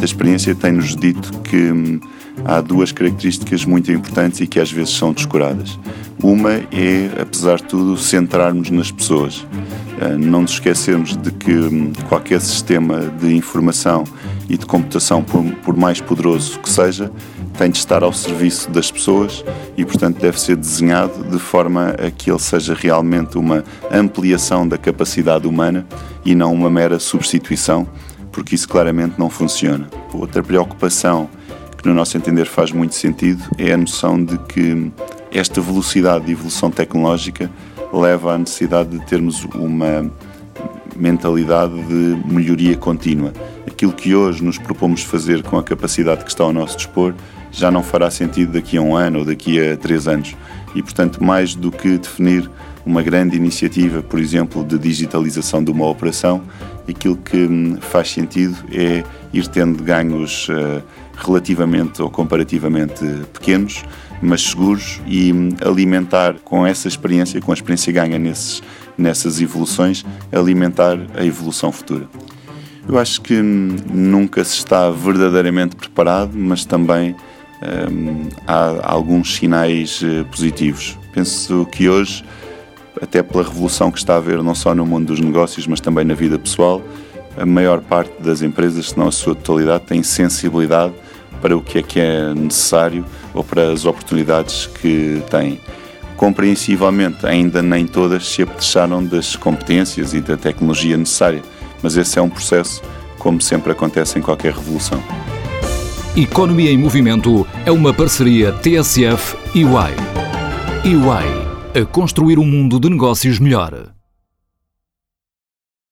A experiência tem-nos dito que hum, há duas características muito importantes e que às vezes são descuradas. Uma é, apesar de tudo, centrarmos nas pessoas. Eh, não nos esquecermos de que hum, qualquer sistema de informação e de computação, por, mais poderoso que seja, tem de estar ao serviço das pessoas e, portanto, deve ser desenhado de forma a que ele seja realmente uma ampliação da capacidade humana e não uma mera substituição, porque isso claramente não funciona. Outra preocupação que, no nosso entender, faz muito sentido é a noção de que esta velocidade de evolução tecnológica leva à necessidade de termos uma mentalidade de melhoria contínua. Aquilo que hoje nos propomos fazer com a capacidade que está ao nosso dispor já não fará sentido daqui a um ano ou daqui a três anos. E, portanto, mais do que definir uma grande iniciativa, por exemplo, de digitalização de uma operação, aquilo que hum, faz sentido é ir tendo ganhos uh, relativamente ou comparativamente pequenos, mas seguros e hum, alimentar com essa experiência, com a experiência ganha nesses, nessas evoluções, alimentar a evolução futura. Eu acho que hum, nunca se está verdadeiramente preparado, mas também hum, há alguns sinais uh, positivos. Penso que hoje até pela revolução que está a haver não só no mundo dos negócios, mas também na vida pessoal, a maior parte das empresas, se não a sua totalidade, tem sensibilidade para o que é que é necessário ou para as oportunidades que têm. Compreensivelmente, ainda nem todas se apetrecharam das competências e da tecnologia necessária, mas esse é um processo, como sempre acontece em qualquer revolução. Economia em Movimento é uma parceria TSF e EY. EY a construir um mundo de negócios melhor.